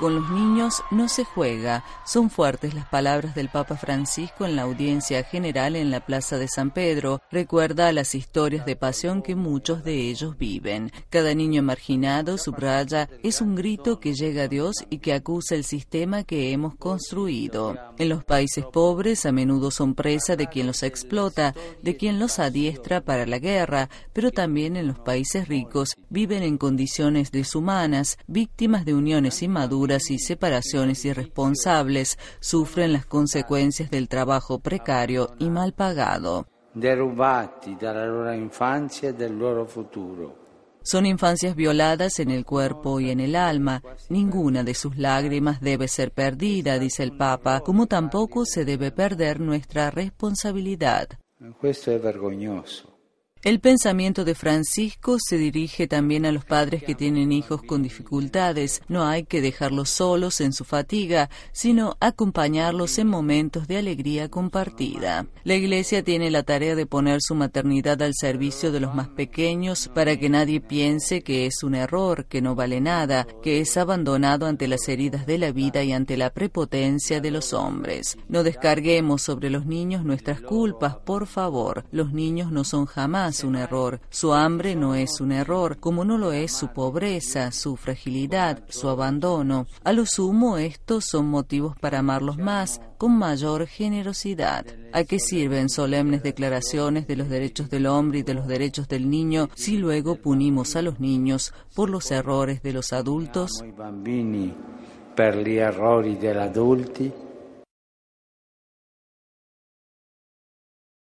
Con los niños no se juega. Son fuertes las palabras del Papa Francisco en la audiencia general en la Plaza de San Pedro. Recuerda las historias de pasión que muchos de ellos viven. Cada niño marginado, subraya, es un grito que llega a Dios y que acusa el sistema que hemos construido. En los países pobres a menudo son presa de quien los explota, de quien los adiestra para la guerra, pero también en los países ricos viven en condiciones deshumanas, víctimas de uniones inmaduras y separaciones irresponsables sufren las consecuencias del trabajo precario y mal pagado. Son infancias violadas en el cuerpo y en el alma. Ninguna de sus lágrimas debe ser perdida, dice el Papa, como tampoco se debe perder nuestra responsabilidad. Esto es. El pensamiento de Francisco se dirige también a los padres que tienen hijos con dificultades. No hay que dejarlos solos en su fatiga, sino acompañarlos en momentos de alegría compartida. La Iglesia tiene la tarea de poner su maternidad al servicio de los más pequeños para que nadie piense que es un error, que no vale nada, que es abandonado ante las heridas de la vida y ante la prepotencia de los hombres. No descarguemos sobre los niños nuestras culpas, por favor. Los niños no son jamás un error. Su hambre no es un error, como no lo es su pobreza, su fragilidad, su abandono. A lo sumo, estos son motivos para amarlos más, con mayor generosidad. ¿A qué sirven solemnes declaraciones de los derechos del hombre y de los derechos del niño si luego punimos a los niños por los errores de los adultos?